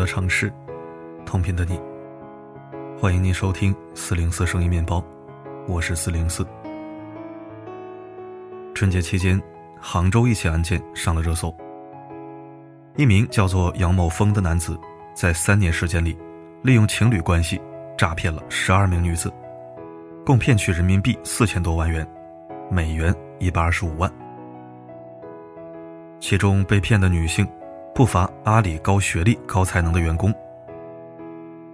的城市，同频的你，欢迎您收听四零四声音面包，我是四零四。春节期间，杭州一起案件上了热搜。一名叫做杨某峰的男子，在三年时间里，利用情侣关系诈骗了十二名女子，共骗取人民币四千多万元，美元一百二十五万。其中被骗的女性。不乏阿里高学历、高才能的员工，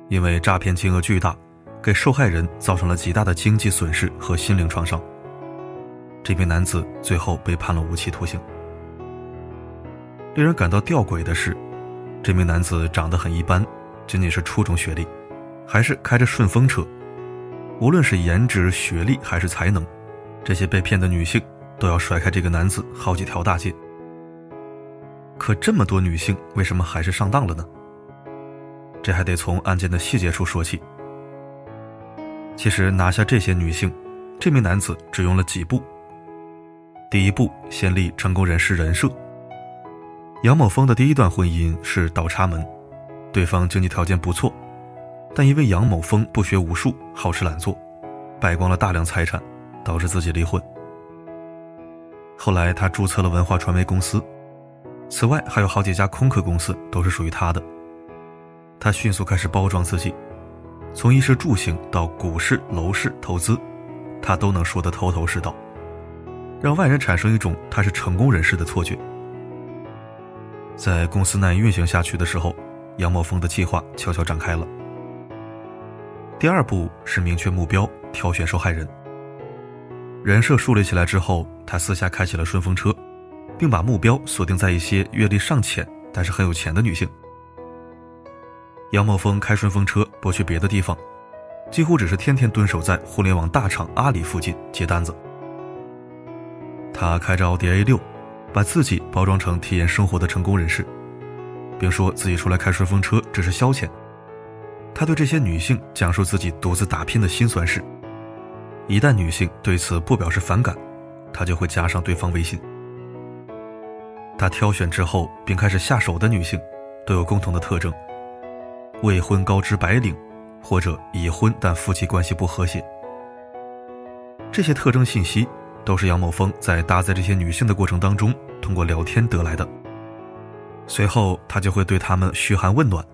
因为诈骗金额巨大，给受害人造成了极大的经济损失和心灵创伤。这名男子最后被判了无期徒刑。令人感到吊诡的是，这名男子长得很一般，仅仅是初中学历，还是开着顺风车。无论是颜值、学历还是才能，这些被骗的女性都要甩开这个男子好几条大街。可这么多女性为什么还是上当了呢？这还得从案件的细节处说起。其实拿下这些女性，这名男子只用了几步。第一步，先立成功人士人设。杨某峰的第一段婚姻是倒插门，对方经济条件不错，但因为杨某峰不学无术，好吃懒做，败光了大量财产，导致自己离婚。后来他注册了文化传媒公司。此外，还有好几家空壳公司都是属于他的。他迅速开始包装自己，从衣食住行到股市、楼市投资，他都能说得头头是道，让外人产生一种他是成功人士的错觉。在公司难以运行下去的时候，杨某峰的计划悄悄展开了。第二步是明确目标，挑选受害人。人设树立起来之后，他私下开启了顺风车。并把目标锁定在一些阅历尚浅但是很有钱的女性。杨某峰开顺风车不去别的地方，几乎只是天天蹲守在互联网大厂阿里附近接单子。他开着奥迪 A 六，把自己包装成体验生活的成功人士，并说自己出来开顺风车只是消遣。他对这些女性讲述自己独自打拼的辛酸事。一旦女性对此不表示反感，他就会加上对方微信。他挑选之后并开始下手的女性，都有共同的特征：未婚高知白领，或者已婚但夫妻关系不和谐。这些特征信息都是杨某峰在搭载这些女性的过程当中通过聊天得来的。随后，他就会对他们嘘寒问暖，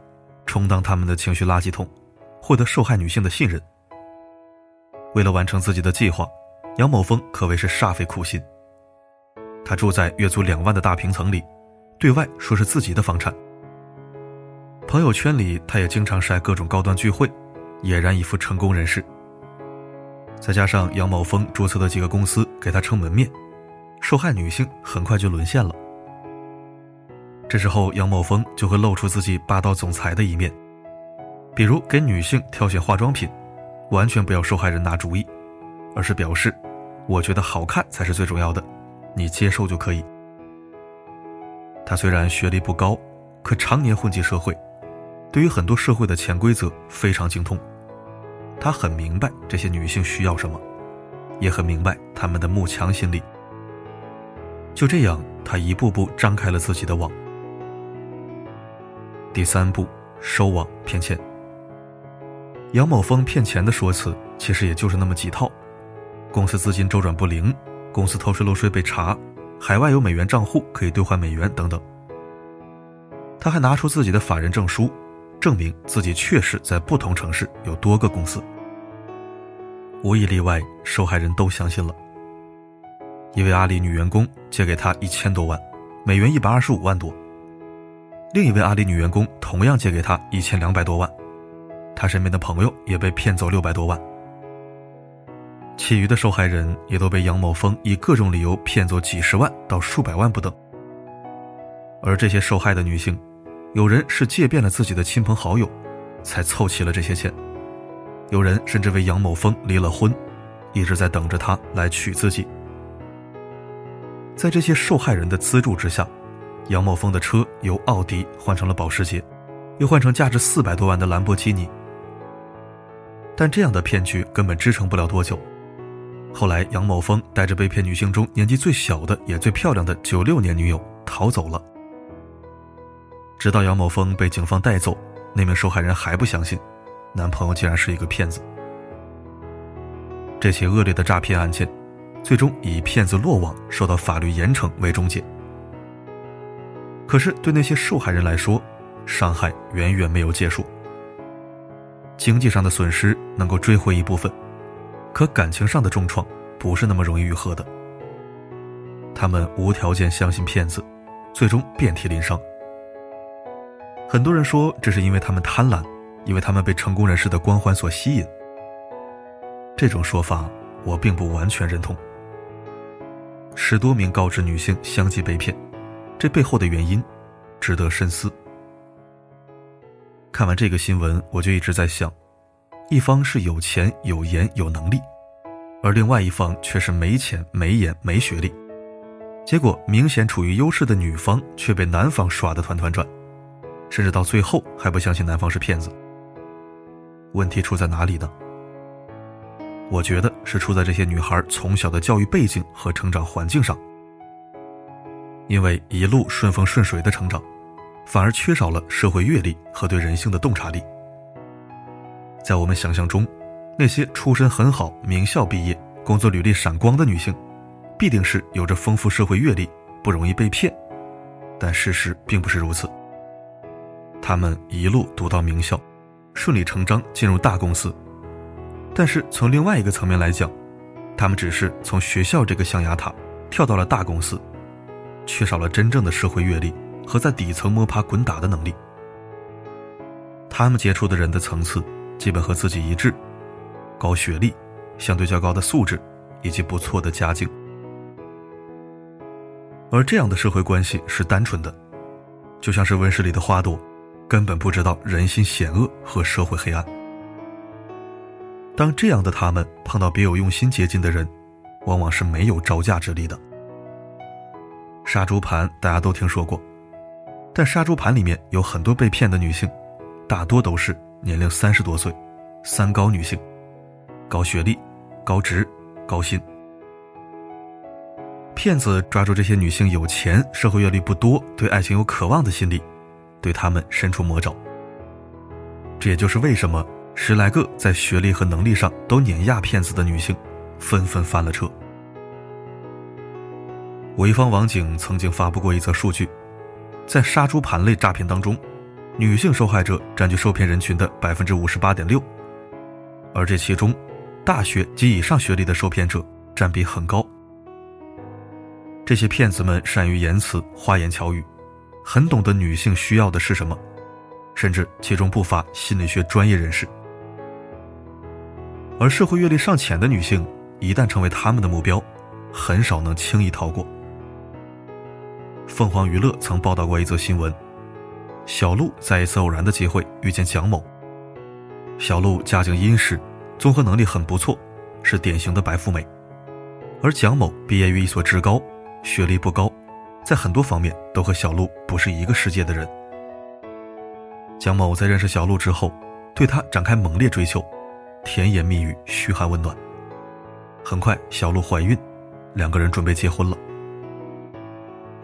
充当他们的情绪垃圾桶，获得受害女性的信任。为了完成自己的计划，杨某峰可谓是煞费苦心。他住在月租两万的大平层里，对外说是自己的房产。朋友圈里，他也经常晒各种高端聚会，俨然一副成功人士。再加上杨某峰注册的几个公司给他撑门面，受害女性很快就沦陷了。这时候，杨某峰就会露出自己霸道总裁的一面，比如给女性挑选化妆品，完全不要受害人拿主意，而是表示：“我觉得好看才是最重要的。”你接受就可以。他虽然学历不高，可常年混迹社会，对于很多社会的潜规则非常精通。他很明白这些女性需要什么，也很明白她们的慕强心理。就这样，他一步步张开了自己的网。第三步，收网骗钱。杨某峰骗钱的说辞其实也就是那么几套：公司资金周转不灵。公司偷税漏税被查，海外有美元账户可以兑换美元等等。他还拿出自己的法人证书，证明自己确实在不同城市有多个公司。无一例外，受害人都相信了。一位阿里女员工借给他一千多万，美元一百二十五万多；另一位阿里女员工同样借给他一千两百多万，他身边的朋友也被骗走六百多万。其余的受害人也都被杨某峰以各种理由骗走几十万到数百万不等。而这些受害的女性，有人是借遍了自己的亲朋好友，才凑齐了这些钱；有人甚至为杨某峰离了婚，一直在等着他来娶自己。在这些受害人的资助之下，杨某峰的车由奥迪换成了保时捷，又换成价值四百多万的兰博基尼。但这样的骗局根本支撑不了多久。后来，杨某峰带着被骗女性中年纪最小的也最漂亮的九六年女友逃走了。直到杨某峰被警方带走，那名受害人还不相信，男朋友竟然是一个骗子。这起恶劣的诈骗案件，最终以骗子落网、受到法律严惩为终结。可是对那些受害人来说，伤害远远没有结束。经济上的损失能够追回一部分，可感情上的重创不是那么容易愈合的。他们无条件相信骗子，最终遍体鳞伤。很多人说这是因为他们贪婪，因为他们被成功人士的光环所吸引。这种说法我并不完全认同。十多名高知女性相继被骗，这背后的原因值得深思。看完这个新闻，我就一直在想，一方是有钱、有颜、有能力，而另外一方却是没钱、没颜、没学历。结果，明显处于优势的女方却被男方耍得团团转，甚至到最后还不相信男方是骗子。问题出在哪里呢？我觉得是出在这些女孩从小的教育背景和成长环境上。因为一路顺风顺水的成长，反而缺少了社会阅历和对人性的洞察力。在我们想象中，那些出身很好、名校毕业、工作履历闪光的女性。必定是有着丰富社会阅历，不容易被骗，但事实并不是如此。他们一路读到名校，顺理成章进入大公司，但是从另外一个层面来讲，他们只是从学校这个象牙塔跳到了大公司，缺少了真正的社会阅历和在底层摸爬滚打的能力。他们接触的人的层次基本和自己一致，高学历、相对较高的素质以及不错的家境。而这样的社会关系是单纯的，就像是温室里的花朵，根本不知道人心险恶和社会黑暗。当这样的他们碰到别有用心接近的人，往往是没有招架之力的。杀猪盘大家都听说过，但杀猪盘里面有很多被骗的女性，大多都是年龄三十多岁，三高女性，高学历、高职、高薪。骗子抓住这些女性有钱、社会阅历不多、对爱情有渴望的心理，对她们伸出魔爪。这也就是为什么十来个在学历和能力上都碾压骗子的女性，纷纷翻了车。潍坊网警曾经发布过一则数据，在杀猪盘类诈骗当中，女性受害者占据受骗人群的百分之五十八点六，而这其中，大学及以上学历的受骗者占比很高。这些骗子们善于言辞、花言巧语，很懂得女性需要的是什么，甚至其中不乏心理学专业人士。而社会阅历尚浅的女性，一旦成为他们的目标，很少能轻易逃过。凤凰娱乐曾报道过一则新闻：小陆在一次偶然的机会遇见蒋某。小陆家境殷实，综合能力很不错，是典型的白富美，而蒋某毕业于一所职高。学历不高，在很多方面都和小鹿不是一个世界的人。蒋某在认识小鹿之后，对她展开猛烈追求，甜言蜜语，嘘寒问暖。很快，小鹿怀孕，两个人准备结婚了。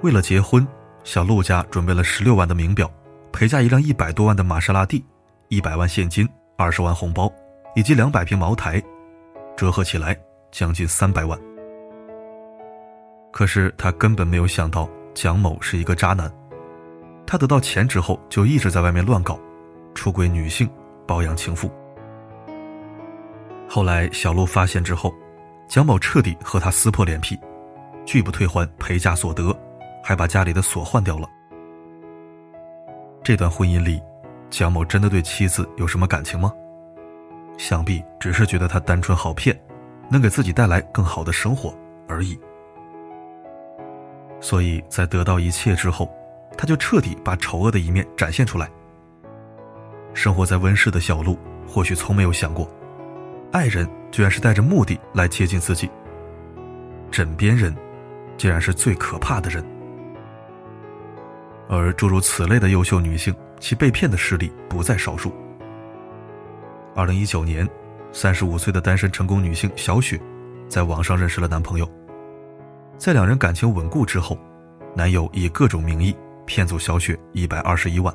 为了结婚，小鹿家准备了十六万的名表，陪嫁一辆一百多万的玛莎拉蒂，一百万现金，二十万红包，以及两百瓶茅台，折合起来将近三百万。可是他根本没有想到蒋某是一个渣男，他得到钱之后就一直在外面乱搞，出轨女性，包养情妇。后来小陆发现之后，蒋某彻底和他撕破脸皮，拒不退还陪嫁所得，还把家里的锁换掉了。这段婚姻里，蒋某真的对妻子有什么感情吗？想必只是觉得她单纯好骗，能给自己带来更好的生活而已。所以在得到一切之后，他就彻底把丑恶的一面展现出来。生活在温室的小鹿或许从没有想过，爱人居然是带着目的来接近自己。枕边人，竟然是最可怕的人。而诸如此类的优秀女性，其被骗的事例不在少数。二零一九年，三十五岁的单身成功女性小雪，在网上认识了男朋友。在两人感情稳固之后，男友以各种名义骗走小雪一百二十一万。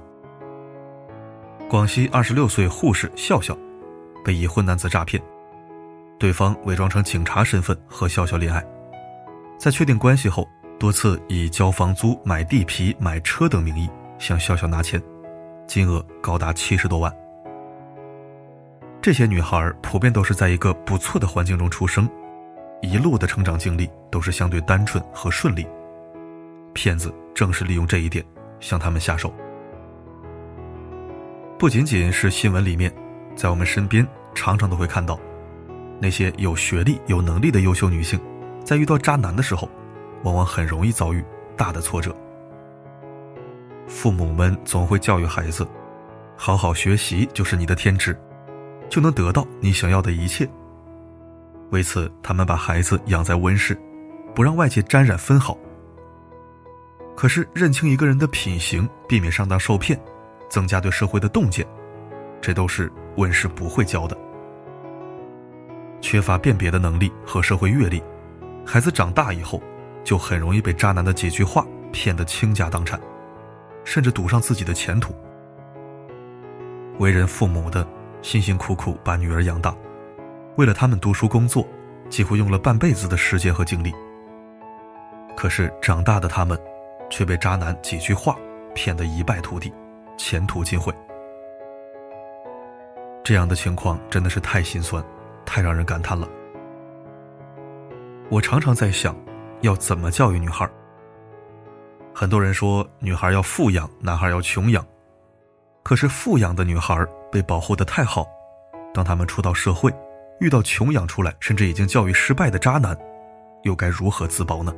广西二十六岁护士笑笑，被已婚男子诈骗，对方伪装成警察身份和笑笑恋爱，在确定关系后，多次以交房租、买地皮、买车等名义向笑笑拿钱，金额高达七十多万。这些女孩普遍都是在一个不错的环境中出生，一路的成长经历都是相对单纯和顺利。骗子正是利用这一点向他们下手。不仅仅是新闻里面，在我们身边常常都会看到，那些有学历、有能力的优秀女性，在遇到渣男的时候，往往很容易遭遇大的挫折。父母们总会教育孩子，好好学习就是你的天职。就能得到你想要的一切。为此，他们把孩子养在温室，不让外界沾染分毫。可是，认清一个人的品行，避免上当受骗，增加对社会的洞见，这都是温室不会教的。缺乏辨别的能力和社会阅历，孩子长大以后，就很容易被渣男的几句话骗得倾家荡产，甚至赌上自己的前途。为人父母的。辛辛苦苦把女儿养大，为了他们读书工作，几乎用了半辈子的时间和精力。可是长大的他们，却被渣男几句话骗得一败涂地，前途尽毁。这样的情况真的是太心酸，太让人感叹了。我常常在想，要怎么教育女孩？很多人说，女孩要富养，男孩要穷养。可是富养的女孩被保护的太好，当他们出到社会，遇到穷养出来甚至已经教育失败的渣男，又该如何自保呢？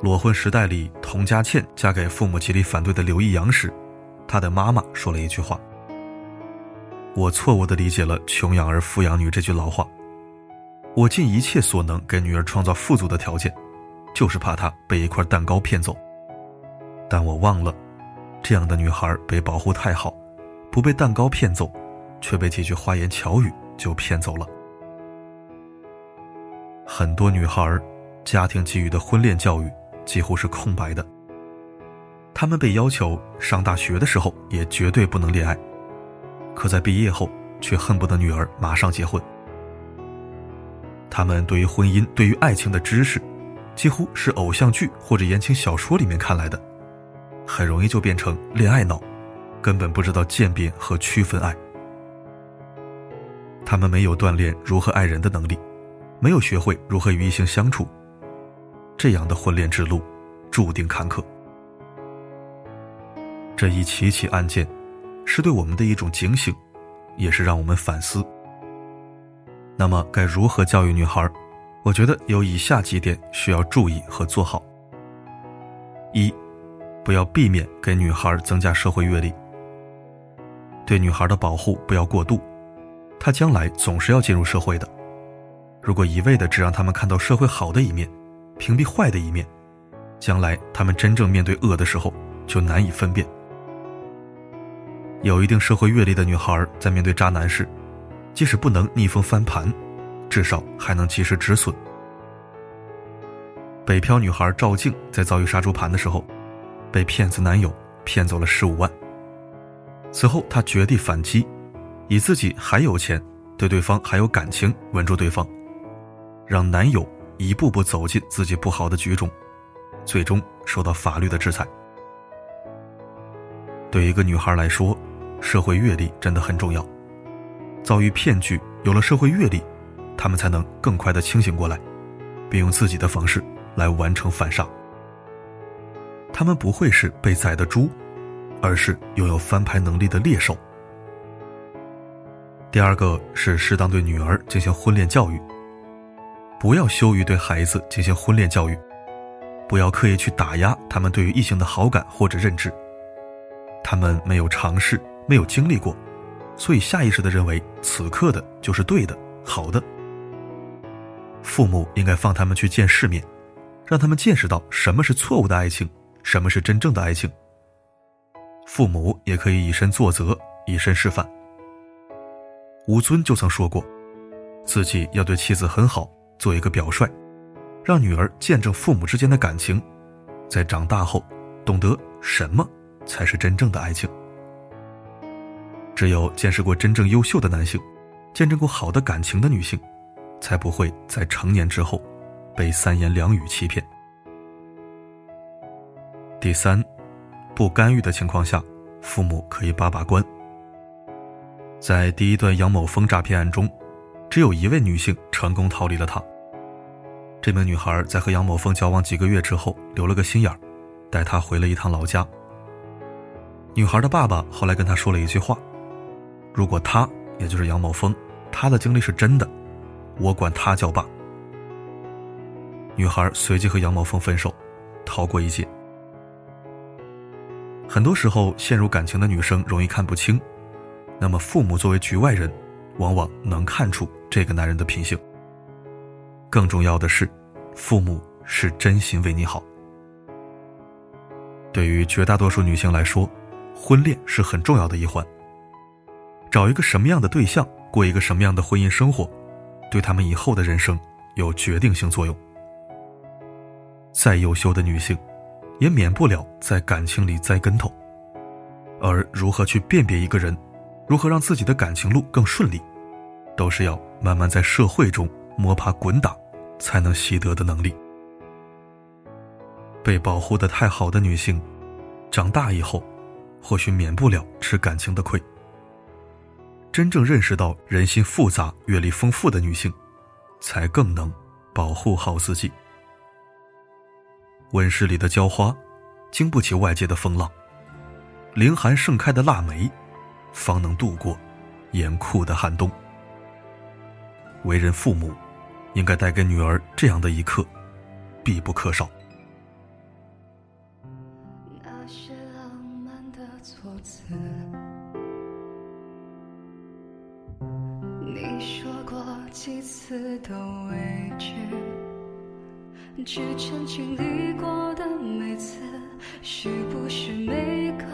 裸婚时代里，童佳倩嫁给父母极力反对的刘易阳时，她的妈妈说了一句话：“我错误的理解了‘穷养儿，富养女’这句老话。我尽一切所能给女儿创造富足的条件，就是怕她被一块蛋糕骗走。但我忘了。”这样的女孩被保护太好，不被蛋糕骗走，却被几句花言巧语就骗走了。很多女孩，家庭给予的婚恋教育几乎是空白的。她们被要求上大学的时候也绝对不能恋爱，可在毕业后却恨不得女儿马上结婚。他们对于婚姻、对于爱情的知识，几乎是偶像剧或者言情小说里面看来的。很容易就变成恋爱脑，根本不知道鉴别和区分爱。他们没有锻炼如何爱人的能力，没有学会如何与异性相处。这样的婚恋之路，注定坎坷。这一起起案件，是对我们的一种警醒，也是让我们反思。那么，该如何教育女孩？我觉得有以下几点需要注意和做好。一。不要避免给女孩增加社会阅历，对女孩的保护不要过度，她将来总是要进入社会的。如果一味的只让他们看到社会好的一面，屏蔽坏的一面，将来他们真正面对恶的时候就难以分辨。有一定社会阅历的女孩在面对渣男时，即使不能逆风翻盘，至少还能及时止损。北漂女孩赵静在遭遇杀猪盘的时候。被骗子男友骗走了十五万。此后，她绝地反击，以自己还有钱，对对方还有感情，稳住对方，让男友一步步走进自己不好的局中，最终受到法律的制裁。对一个女孩来说，社会阅历真的很重要。遭遇骗局，有了社会阅历，他们才能更快的清醒过来，并用自己的方式来完成反杀。他们不会是被宰的猪，而是拥有翻牌能力的猎手。第二个是适当对女儿进行婚恋教育，不要羞于对孩子进行婚恋教育，不要刻意去打压他们对于异性的好感或者认知。他们没有尝试，没有经历过，所以下意识的认为此刻的就是对的、好的。父母应该放他们去见世面，让他们见识到什么是错误的爱情。什么是真正的爱情？父母也可以以身作则，以身示范。吴尊就曾说过，自己要对妻子很好，做一个表率，让女儿见证父母之间的感情，在长大后懂得什么才是真正的爱情。只有见识过真正优秀的男性，见证过好的感情的女性，才不会在成年之后被三言两语欺骗。第三，不干预的情况下，父母可以把把关。在第一段杨某峰诈骗案中，只有一位女性成功逃离了他。这名女孩在和杨某峰交往几个月之后，留了个心眼儿，带他回了一趟老家。女孩的爸爸后来跟他说了一句话。如果他，也就是杨某峰，他的经历是真的，我管他叫爸。女孩随即和杨某峰分手，逃过一劫。很多时候，陷入感情的女生容易看不清，那么父母作为局外人，往往能看出这个男人的品性。更重要的是，父母是真心为你好。对于绝大多数女性来说，婚恋是很重要的一环。找一个什么样的对象，过一个什么样的婚姻生活，对他们以后的人生有决定性作用。再优秀的女性，也免不了在感情里栽跟头。而如何去辨别一个人，如何让自己的感情路更顺利，都是要慢慢在社会中摸爬滚打才能习得的能力。被保护的太好的女性，长大以后，或许免不了吃感情的亏。真正认识到人心复杂、阅历丰富的女性，才更能保护好自己。温室里的娇花，经不起外界的风浪；凌寒盛开的腊梅，方能度过严酷的寒冬。为人父母，应该带给女儿这样的一课，必不可少。都未知，之前经历过的每次，是不是每个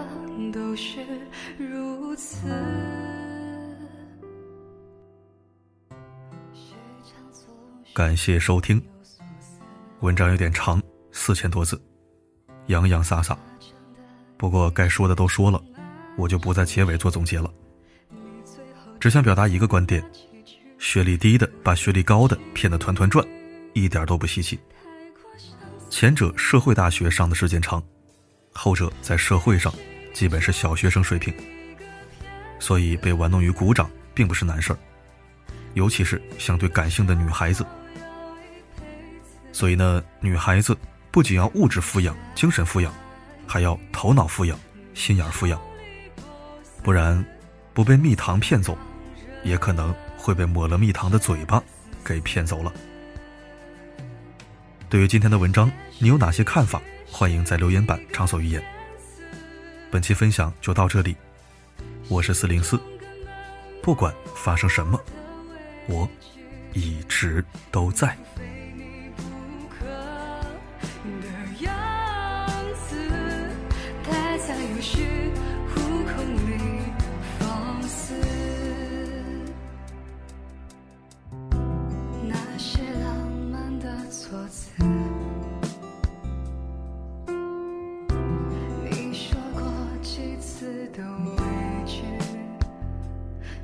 都是如此？感谢收听，文章有点长，四千多字，洋洋洒洒。不过该说的都说了，我就不在结尾做总结了，只想表达一个观点。学历低的把学历高的骗得团团转，一点都不稀奇。前者社会大学上的时间长，后者在社会上基本是小学生水平，所以被玩弄于股掌并不是难事儿，尤其是相对感性的女孩子。所以呢，女孩子不仅要物质富养、精神富养，还要头脑富养、心眼富养，不然不被蜜糖骗走，也可能。会被抹了蜜糖的嘴巴给骗走了。对于今天的文章，你有哪些看法？欢迎在留言板畅所欲言。本期分享就到这里，我是四零四，不管发生什么，我一直都在。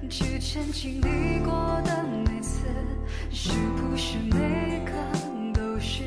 之前经历过的每次，是不是每个都是